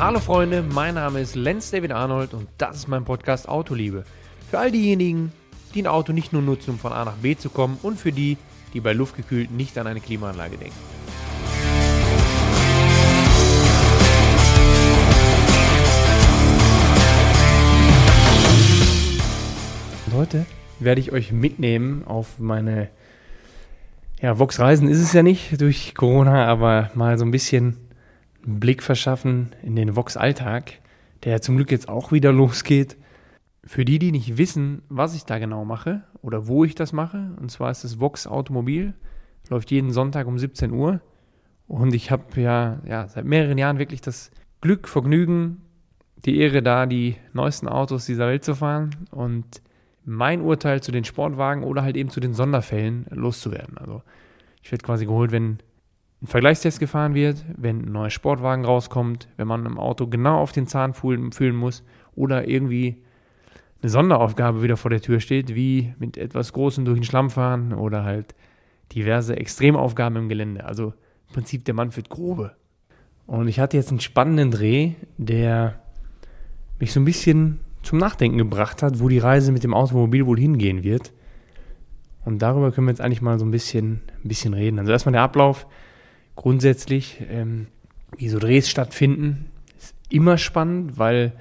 Hallo Freunde, mein Name ist Lenz David Arnold und das ist mein Podcast Autoliebe. Für all diejenigen, die ein Auto nicht nur nutzen, um von A nach B zu kommen und für die, die bei luftgekühlt nicht an eine Klimaanlage denken. Und heute werde ich euch mitnehmen auf meine ja, Vox-Reisen ist es ja nicht durch Corona, aber mal so ein bisschen Blick verschaffen in den Vox-Alltag, der zum Glück jetzt auch wieder losgeht. Für die, die nicht wissen, was ich da genau mache oder wo ich das mache, und zwar ist es Vox Automobil, läuft jeden Sonntag um 17 Uhr. Und ich habe ja, ja seit mehreren Jahren wirklich das Glück, Vergnügen, die Ehre da, die neuesten Autos dieser Welt zu fahren und mein Urteil zu den Sportwagen oder halt eben zu den Sonderfällen loszuwerden. Also ich werde quasi geholt, wenn ein Vergleichstest gefahren wird, wenn ein neuer Sportwagen rauskommt, wenn man im Auto genau auf den Zahn fühlen, muss oder irgendwie eine Sonderaufgabe wieder vor der Tür steht, wie mit etwas Großem durch den Schlamm fahren oder halt diverse Extremaufgaben im Gelände. Also im Prinzip der Mann führt Grobe. Und ich hatte jetzt einen spannenden Dreh, der mich so ein bisschen zum Nachdenken gebracht hat, wo die Reise mit dem Automobil wohl hingehen wird. Und darüber können wir jetzt eigentlich mal so ein bisschen, ein bisschen reden. Also erstmal der Ablauf. Grundsätzlich, ähm, wie so Drehs stattfinden, ist immer spannend, weil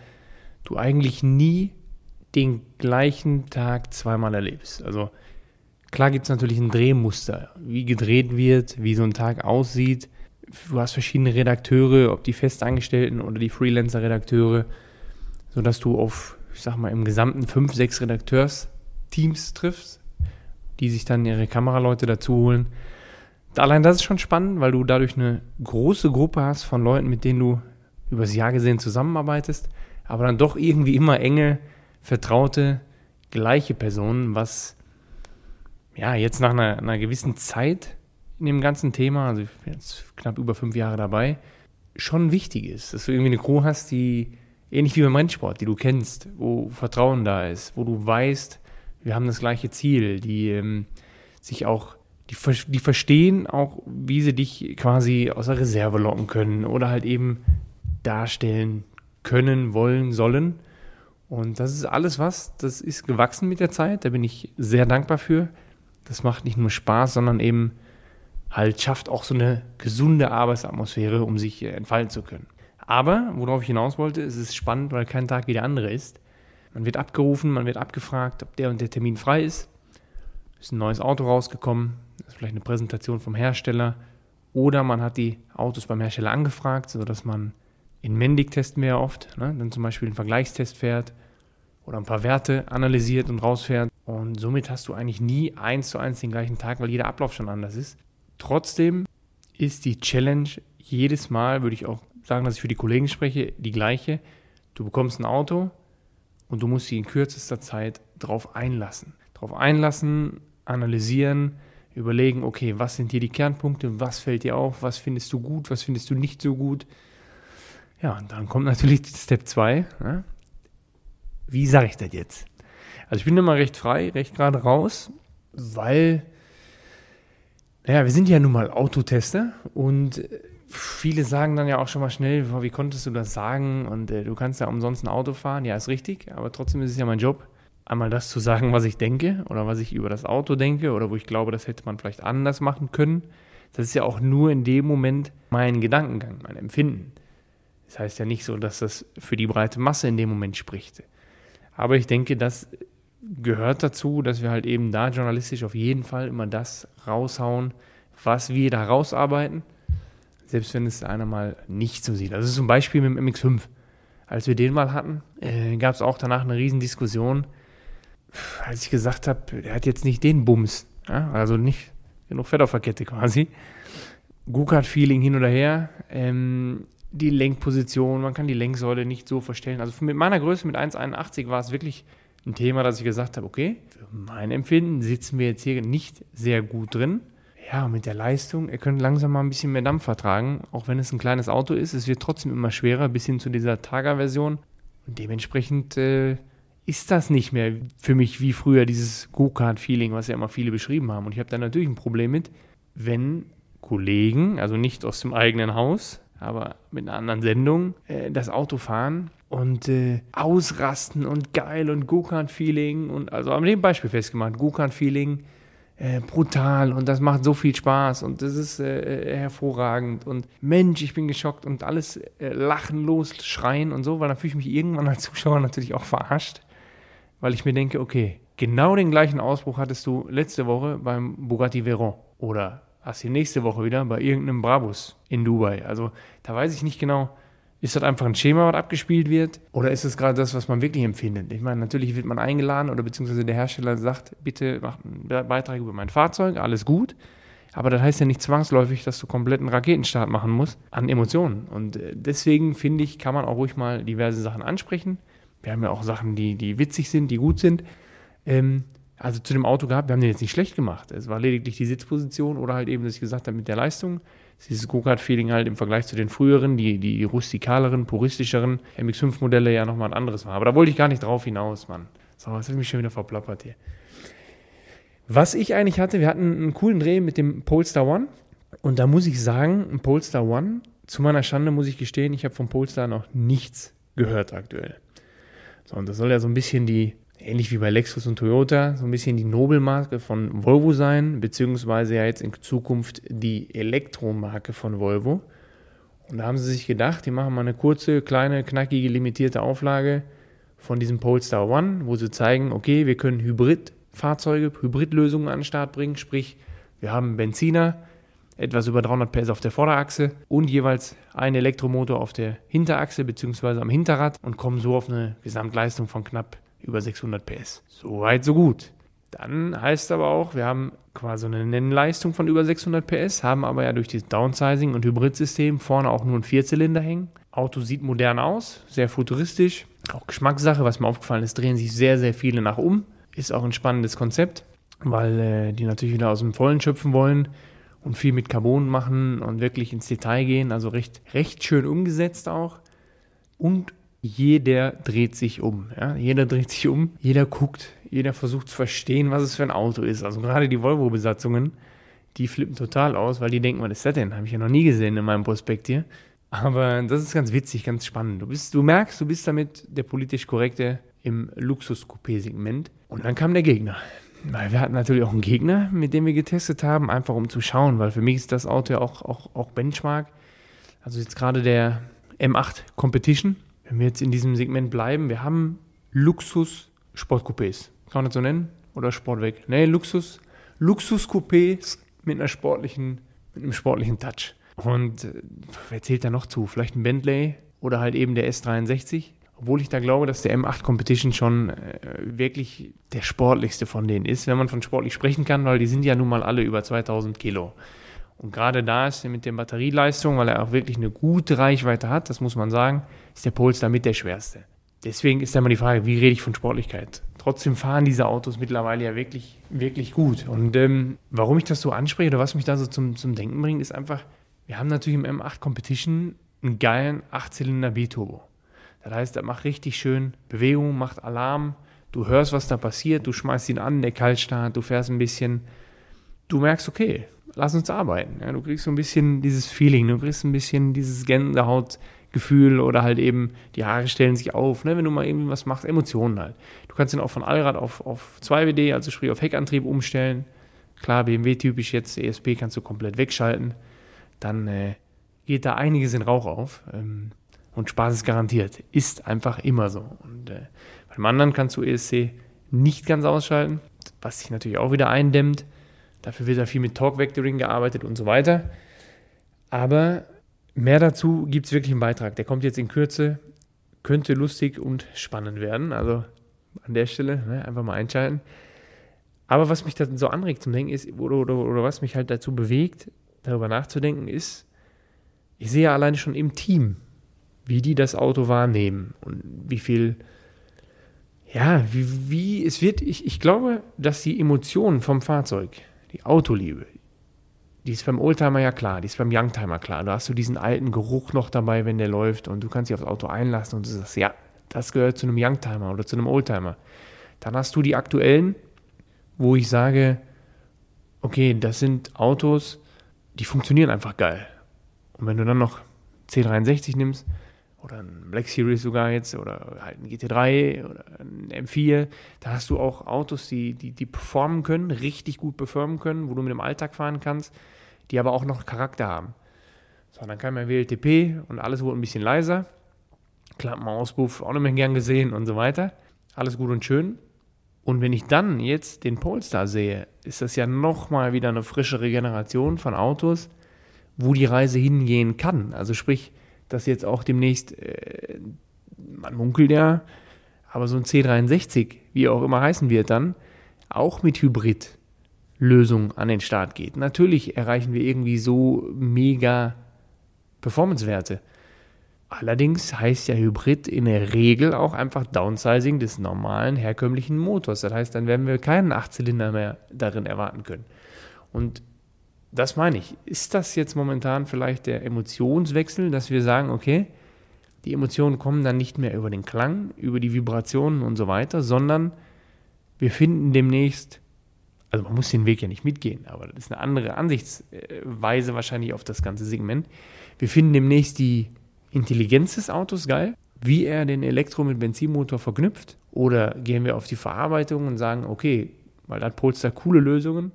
du eigentlich nie den gleichen Tag zweimal erlebst. Also klar gibt es natürlich ein Drehmuster, wie gedreht wird, wie so ein Tag aussieht. Du hast verschiedene Redakteure, ob die Festangestellten oder die Freelancer-Redakteure sodass du auf, ich sag mal, im gesamten fünf, sechs Redakteursteams triffst, die sich dann ihre Kameraleute dazu holen. Allein das ist schon spannend, weil du dadurch eine große Gruppe hast von Leuten, mit denen du übers Jahr gesehen zusammenarbeitest, aber dann doch irgendwie immer enge, vertraute, gleiche Personen, was ja jetzt nach einer, einer gewissen Zeit in dem ganzen Thema, also ich bin jetzt knapp über fünf Jahre dabei, schon wichtig ist, dass du irgendwie eine Crew hast, die ähnlich wie beim Rennsport, die du kennst, wo Vertrauen da ist, wo du weißt, wir haben das gleiche Ziel, die ähm, sich auch, die, die verstehen auch, wie sie dich quasi aus der Reserve locken können oder halt eben darstellen können, wollen, sollen. Und das ist alles was, das ist gewachsen mit der Zeit, da bin ich sehr dankbar für. Das macht nicht nur Spaß, sondern eben halt schafft auch so eine gesunde Arbeitsatmosphäre, um sich entfalten zu können. Aber, worauf ich hinaus wollte, ist es spannend, weil kein Tag wie der andere ist. Man wird abgerufen, man wird abgefragt, ob der und der Termin frei ist. Ist ein neues Auto rausgekommen, ist vielleicht eine Präsentation vom Hersteller oder man hat die Autos beim Hersteller angefragt, sodass man in Mendig testen wir ja oft, ne? dann zum Beispiel einen Vergleichstest fährt oder ein paar Werte analysiert und rausfährt. Und somit hast du eigentlich nie eins zu eins den gleichen Tag, weil jeder Ablauf schon anders ist. Trotzdem ist die Challenge jedes Mal, würde ich auch sagen, dass ich für die Kollegen spreche, die gleiche. Du bekommst ein Auto und du musst dich in kürzester Zeit darauf einlassen. Darauf einlassen, analysieren, überlegen, okay, was sind hier die Kernpunkte, was fällt dir auf, was findest du gut, was findest du nicht so gut. Ja, und dann kommt natürlich Step 2. Ne? Wie sage ich das jetzt? Also ich bin immer recht frei, recht gerade raus, weil, naja, wir sind ja nun mal Autotester und viele sagen dann ja auch schon mal schnell, wie konntest du das sagen und äh, du kannst ja umsonst ein Auto fahren. Ja, ist richtig, aber trotzdem ist es ja mein Job, einmal das zu sagen, was ich denke oder was ich über das Auto denke oder wo ich glaube, das hätte man vielleicht anders machen können. Das ist ja auch nur in dem Moment mein Gedankengang, mein Empfinden. Das heißt ja nicht so, dass das für die breite Masse in dem Moment spricht. Aber ich denke, das gehört dazu, dass wir halt eben da journalistisch auf jeden Fall immer das raushauen, was wir da rausarbeiten selbst wenn es einer mal nicht so sieht. Also zum Beispiel mit dem MX5. Als wir den mal hatten, äh, gab es auch danach eine Riesendiskussion, als ich gesagt habe, der hat jetzt nicht den Bums. Ja? Also nicht genug Fett auf der Kette quasi. Go-Kart-Feeling hin oder her. Ähm, die Lenkposition, man kann die Lenksäule nicht so verstellen. Also mit meiner Größe, mit 1,81 war es wirklich ein Thema, dass ich gesagt habe, okay, für mein Empfinden sitzen wir jetzt hier nicht sehr gut drin ja, mit der Leistung, er könnte langsam mal ein bisschen mehr Dampf vertragen, auch wenn es ein kleines Auto ist. Es wird trotzdem immer schwerer, bis hin zu dieser Targa-Version. Und dementsprechend äh, ist das nicht mehr für mich wie früher dieses Go-Kart-Feeling, was ja immer viele beschrieben haben. Und ich habe da natürlich ein Problem mit, wenn Kollegen, also nicht aus dem eigenen Haus, aber mit einer anderen Sendung, äh, das Auto fahren und äh, ausrasten und geil und Go-Kart-Feeling und also am dem Beispiel festgemacht, Go-Kart-Feeling, äh, brutal und das macht so viel Spaß und das ist äh, äh hervorragend und Mensch, ich bin geschockt und alles äh, lachen los, schreien und so, weil dann fühle ich mich irgendwann als Zuschauer natürlich auch verarscht, weil ich mir denke, okay, genau den gleichen Ausbruch hattest du letzte Woche beim Bugatti Veyron oder hast du nächste Woche wieder bei irgendeinem Brabus in Dubai. Also da weiß ich nicht genau, ist das einfach ein Schema, was abgespielt wird? Oder ist es gerade das, was man wirklich empfindet? Ich meine, natürlich wird man eingeladen oder beziehungsweise der Hersteller sagt, bitte mach einen Beitrag über mein Fahrzeug, alles gut. Aber das heißt ja nicht zwangsläufig, dass du komplett einen Raketenstart machen musst an Emotionen. Und äh, deswegen finde ich, kann man auch ruhig mal diverse Sachen ansprechen. Wir haben ja auch Sachen, die, die witzig sind, die gut sind. Ähm, also zu dem Auto gehabt, wir haben den jetzt nicht schlecht gemacht. Es war lediglich die Sitzposition oder halt eben, dass ich gesagt habe, mit der Leistung dieses Go-Kart-Feeling halt im Vergleich zu den früheren, die, die rustikaleren, puristischeren MX5-Modelle ja nochmal ein anderes war. Aber da wollte ich gar nicht drauf hinaus, Mann. So, habe ich mich schon wieder verplappert hier. Was ich eigentlich hatte, wir hatten einen coolen Dreh mit dem Polestar One. Und da muss ich sagen, ein Polestar One, zu meiner Schande muss ich gestehen, ich habe vom Polestar noch nichts gehört aktuell. So, und das soll ja so ein bisschen die ähnlich wie bei Lexus und Toyota, so ein bisschen die Nobelmarke von Volvo sein, beziehungsweise ja jetzt in Zukunft die Elektromarke von Volvo. Und da haben sie sich gedacht, die machen mal eine kurze, kleine, knackige, limitierte Auflage von diesem Polestar One, wo sie zeigen, okay, wir können Hybridfahrzeuge, Hybridlösungen an den Start bringen, sprich, wir haben Benziner, etwas über 300 PS auf der Vorderachse und jeweils einen Elektromotor auf der Hinterachse bzw. am Hinterrad und kommen so auf eine Gesamtleistung von knapp über 600 PS. So weit, so gut. Dann heißt aber auch, wir haben quasi eine Nennleistung von über 600 PS, haben aber ja durch das Downsizing und Hybridsystem vorne auch nur einen Vierzylinder hängen. Auto sieht modern aus, sehr futuristisch. Auch Geschmackssache, was mir aufgefallen ist, drehen sich sehr, sehr viele nach um. Ist auch ein spannendes Konzept, weil äh, die natürlich wieder aus dem Vollen schöpfen wollen und viel mit Carbon machen und wirklich ins Detail gehen. Also recht, recht schön umgesetzt auch. Und jeder dreht sich um. Ja? Jeder dreht sich um, jeder guckt, jeder versucht zu verstehen, was es für ein Auto ist. Also gerade die Volvo-Besatzungen, die flippen total aus, weil die denken, was ist das denn? Habe ich ja noch nie gesehen in meinem Prospekt hier. Aber das ist ganz witzig, ganz spannend. Du, bist, du merkst, du bist damit der politisch Korrekte im Luxus-Coupé-Segment. Und dann kam der Gegner. Weil wir hatten natürlich auch einen Gegner, mit dem wir getestet haben, einfach um zu schauen, weil für mich ist das Auto ja auch, auch, auch Benchmark. Also jetzt gerade der M8 Competition, wenn wir jetzt in diesem Segment bleiben, wir haben Luxus-Sportcoupés. Kann man das so nennen? Oder Sportweg? Nee, Luxus. Luxus-Coupés mit einer sportlichen, mit einem sportlichen Touch. Und äh, wer zählt da noch zu? Vielleicht ein Bentley oder halt eben der S63. Obwohl ich da glaube, dass der M8 Competition schon äh, wirklich der sportlichste von denen ist, wenn man von sportlich sprechen kann, weil die sind ja nun mal alle über 2000 Kilo. Und gerade da ist er mit der Batterieleistung, weil er auch wirklich eine gute Reichweite hat, das muss man sagen, ist der Polestar mit der schwerste. Deswegen ist da mal die Frage, wie rede ich von Sportlichkeit? Trotzdem fahren diese Autos mittlerweile ja wirklich, wirklich gut. Und ähm, warum ich das so anspreche oder was mich da so zum, zum Denken bringt, ist einfach, wir haben natürlich im M8 Competition einen geilen 8-Zylinder B-Turbo. Das heißt, er macht richtig schön Bewegung, macht Alarm, du hörst, was da passiert, du schmeißt ihn an, der Kaltstart, du fährst ein bisschen, du merkst, okay, lass uns arbeiten. Ja, du kriegst so ein bisschen dieses Feeling, du kriegst ein bisschen dieses Gänsehautgefühl oder halt eben die Haare stellen sich auf, ne, wenn du mal irgendwie was machst, Emotionen halt. Du kannst ihn auch von Allrad auf, auf 2WD, also sprich auf Heckantrieb umstellen. Klar, BMW-typisch jetzt, ESP kannst du komplett wegschalten. Dann äh, geht da einiges in Rauch auf. Ähm, und Spaß ist garantiert. Ist einfach immer so. Und äh, beim anderen kannst du ESC nicht ganz ausschalten, was sich natürlich auch wieder eindämmt. Dafür wird da viel mit Talk Vectoring gearbeitet und so weiter. Aber mehr dazu gibt es wirklich im Beitrag. Der kommt jetzt in Kürze. Könnte lustig und spannend werden. Also an der Stelle ne, einfach mal einschalten. Aber was mich da so anregt zum Denken ist, oder, oder, oder was mich halt dazu bewegt, darüber nachzudenken, ist, ich sehe ja alleine schon im Team, wie die das Auto wahrnehmen und wie viel, ja, wie, wie es wird, ich, ich glaube, dass die Emotionen vom Fahrzeug, die Autoliebe, die ist beim Oldtimer ja klar, die ist beim Youngtimer klar. Da hast du diesen alten Geruch noch dabei, wenn der läuft und du kannst dich aufs Auto einlassen und du sagst, ja, das gehört zu einem Youngtimer oder zu einem Oldtimer. Dann hast du die aktuellen, wo ich sage, okay, das sind Autos, die funktionieren einfach geil. Und wenn du dann noch C63 nimmst oder ein Black Series sogar jetzt oder halt ein GT3 oder ein M4, da hast du auch Autos, die, die, die performen können, richtig gut performen können, wo du mit dem Alltag fahren kannst, die aber auch noch Charakter haben. So, dann kam mein WLTP und alles wurde ein bisschen leiser. Klappenauspuff auch nicht mehr gern gesehen und so weiter. Alles gut und schön. Und wenn ich dann jetzt den Polestar sehe, ist das ja nochmal wieder eine frischere Generation von Autos, wo die Reise hingehen kann. Also sprich, dass jetzt auch demnächst, äh, man munkelt ja, aber so ein C63, wie auch immer heißen wird dann, auch mit Hybrid-Lösung an den Start geht. Natürlich erreichen wir irgendwie so mega Performance-Werte. Allerdings heißt ja Hybrid in der Regel auch einfach Downsizing des normalen herkömmlichen Motors. Das heißt, dann werden wir keinen Achtzylinder mehr darin erwarten können. Und das meine ich. Ist das jetzt momentan vielleicht der Emotionswechsel, dass wir sagen, okay, die Emotionen kommen dann nicht mehr über den Klang, über die Vibrationen und so weiter, sondern wir finden demnächst, also man muss den Weg ja nicht mitgehen, aber das ist eine andere Ansichtsweise wahrscheinlich auf das ganze Segment. Wir finden demnächst die Intelligenz des Autos geil, wie er den Elektro mit Benzinmotor verknüpft. Oder gehen wir auf die Verarbeitung und sagen, okay, weil da hat Polestar coole Lösungen,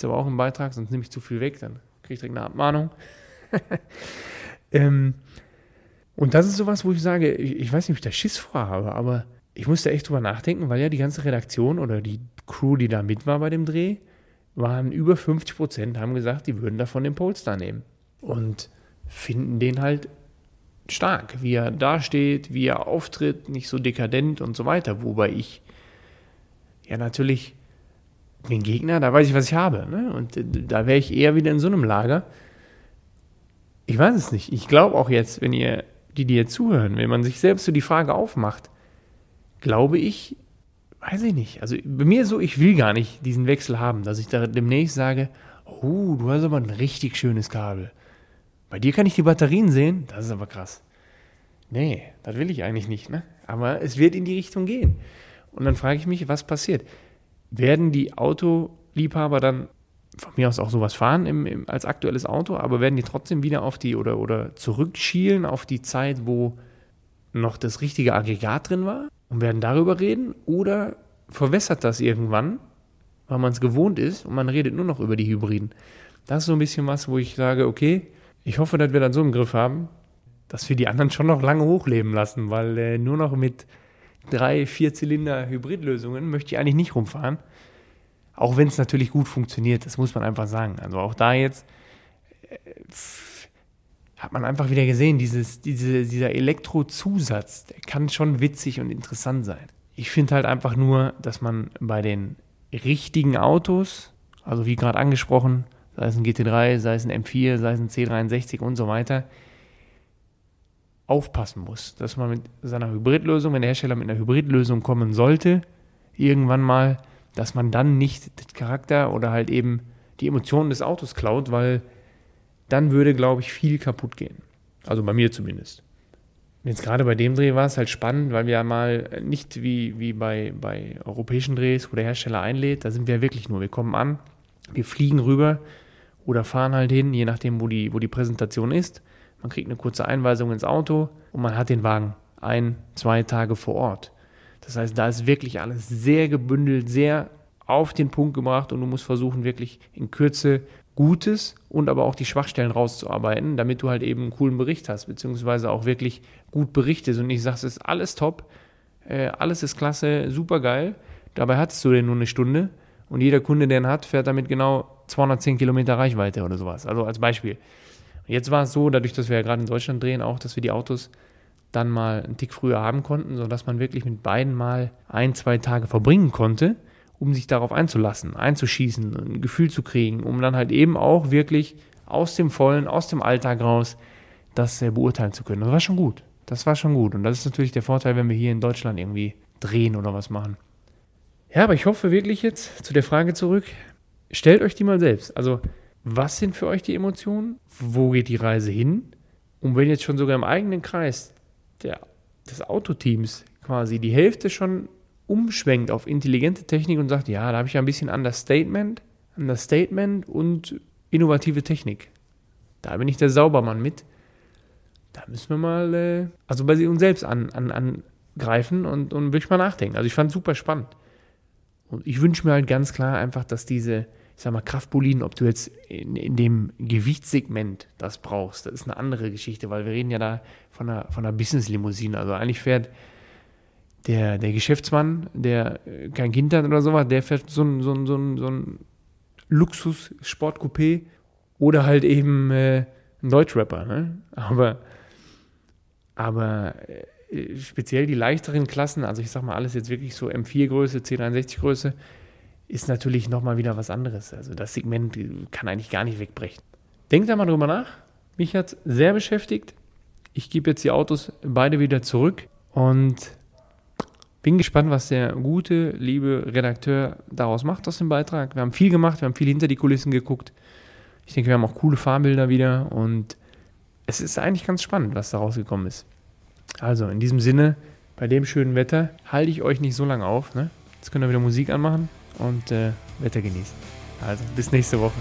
gibt es aber auch im Beitrag, sonst nehme ich zu viel weg, dann kriege ich direkt eine Abmahnung. ähm, und das ist sowas, wo ich sage, ich, ich weiß nicht, ob ich da Schiss vor habe, aber ich musste echt drüber nachdenken, weil ja die ganze Redaktion oder die Crew, die da mit war bei dem Dreh, waren über 50 Prozent, haben gesagt, die würden davon den Polestar nehmen. Und finden den halt stark, wie er dasteht, wie er auftritt, nicht so dekadent und so weiter. Wobei ich ja natürlich den Gegner, da weiß ich, was ich habe. Ne? Und da wäre ich eher wieder in so einem Lager. Ich weiß es nicht. Ich glaube auch jetzt, wenn ihr, die dir zuhören, wenn man sich selbst so die Frage aufmacht, glaube ich, weiß ich nicht. Also bei mir so, ich will gar nicht diesen Wechsel haben, dass ich da demnächst sage, oh, du hast aber ein richtig schönes Kabel. Bei dir kann ich die Batterien sehen, das ist aber krass. Nee, das will ich eigentlich nicht, ne? Aber es wird in die Richtung gehen. Und dann frage ich mich, was passiert? Werden die Autoliebhaber dann von mir aus auch sowas fahren im, im, als aktuelles Auto, aber werden die trotzdem wieder auf die oder, oder zurückschielen auf die Zeit, wo noch das richtige Aggregat drin war und werden darüber reden? Oder verwässert das irgendwann, weil man es gewohnt ist und man redet nur noch über die Hybriden? Das ist so ein bisschen was, wo ich sage, okay, ich hoffe, dass wir dann so im Griff haben, dass wir die anderen schon noch lange hochleben lassen, weil äh, nur noch mit drei, vier Zylinder Hybridlösungen möchte ich eigentlich nicht rumfahren. Auch wenn es natürlich gut funktioniert, das muss man einfach sagen. Also auch da jetzt äh, hat man einfach wieder gesehen, dieses, diese, dieser Elektrozusatz, der kann schon witzig und interessant sein. Ich finde halt einfach nur, dass man bei den richtigen Autos, also wie gerade angesprochen, sei es ein GT3, sei es ein M4, sei es ein C63 und so weiter, aufpassen muss, dass man mit seiner Hybridlösung, wenn der Hersteller mit einer Hybridlösung kommen sollte, irgendwann mal, dass man dann nicht den Charakter oder halt eben die Emotionen des Autos klaut, weil dann würde, glaube ich, viel kaputt gehen. Also bei mir zumindest. Jetzt gerade bei dem Dreh war es halt spannend, weil wir ja mal nicht wie, wie bei, bei europäischen Drehs, wo der Hersteller einlädt, da sind wir wirklich nur, wir kommen an, wir fliegen rüber oder fahren halt hin, je nachdem, wo die, wo die Präsentation ist. Man kriegt eine kurze Einweisung ins Auto und man hat den Wagen ein, zwei Tage vor Ort. Das heißt, da ist wirklich alles sehr gebündelt, sehr auf den Punkt gebracht und du musst versuchen, wirklich in Kürze Gutes und aber auch die Schwachstellen rauszuarbeiten, damit du halt eben einen coolen Bericht hast, beziehungsweise auch wirklich gut berichtest und nicht sagst, es ist alles top, äh, alles ist klasse, super geil. Dabei hattest du den nur eine Stunde und jeder Kunde, der ihn hat, fährt damit genau 210 Kilometer Reichweite oder sowas. Also als Beispiel. Jetzt war es so, dadurch, dass wir ja gerade in Deutschland drehen, auch, dass wir die Autos dann mal einen Tick früher haben konnten, sodass man wirklich mit beiden mal ein, zwei Tage verbringen konnte, um sich darauf einzulassen, einzuschießen, ein Gefühl zu kriegen, um dann halt eben auch wirklich aus dem Vollen, aus dem Alltag raus das äh, beurteilen zu können. Das war schon gut. Das war schon gut. Und das ist natürlich der Vorteil, wenn wir hier in Deutschland irgendwie drehen oder was machen. Ja, aber ich hoffe wirklich jetzt zu der Frage zurück. Stellt euch die mal selbst. Also, was sind für euch die Emotionen? Wo geht die Reise hin? Und wenn jetzt schon sogar im eigenen Kreis der, des Autoteams quasi die Hälfte schon umschwenkt auf intelligente Technik und sagt, ja, da habe ich ja ein bisschen Understatement, Understatement und innovative Technik. Da bin ich der Saubermann mit. müssen wir mal, äh, also bei uns selbst an, an, angreifen und, und wirklich mal nachdenken. Also ich fand es super spannend. Und ich wünsche mir halt ganz klar einfach, dass diese, ich sag mal, Kraftboliden, ob du jetzt in, in dem Gewichtssegment das brauchst, das ist eine andere Geschichte, weil wir reden ja da von einer, von einer Business-Limousine. Also eigentlich fährt der, der Geschäftsmann, der äh, kein Kind hat oder sowas, der fährt so ein, so ein, so ein, so ein Luxus-Sportcoupé oder halt eben äh, ein Deutschrapper. Ne? Aber, aber äh, speziell die leichteren Klassen, also ich sag mal alles jetzt wirklich so M4-Größe, C63-Größe, ist natürlich nochmal wieder was anderes. Also das Segment kann eigentlich gar nicht wegbrechen. Denkt da mal drüber nach. Mich hat sehr beschäftigt. Ich gebe jetzt die Autos beide wieder zurück und bin gespannt, was der gute, liebe Redakteur daraus macht aus dem Beitrag. Wir haben viel gemacht, wir haben viel hinter die Kulissen geguckt. Ich denke, wir haben auch coole Fahrbilder wieder und es ist eigentlich ganz spannend, was da rausgekommen ist. Also in diesem Sinne, bei dem schönen Wetter halte ich euch nicht so lange auf. Ne? Jetzt könnt ihr wieder Musik anmachen und äh, Wetter genießen. Also bis nächste Woche.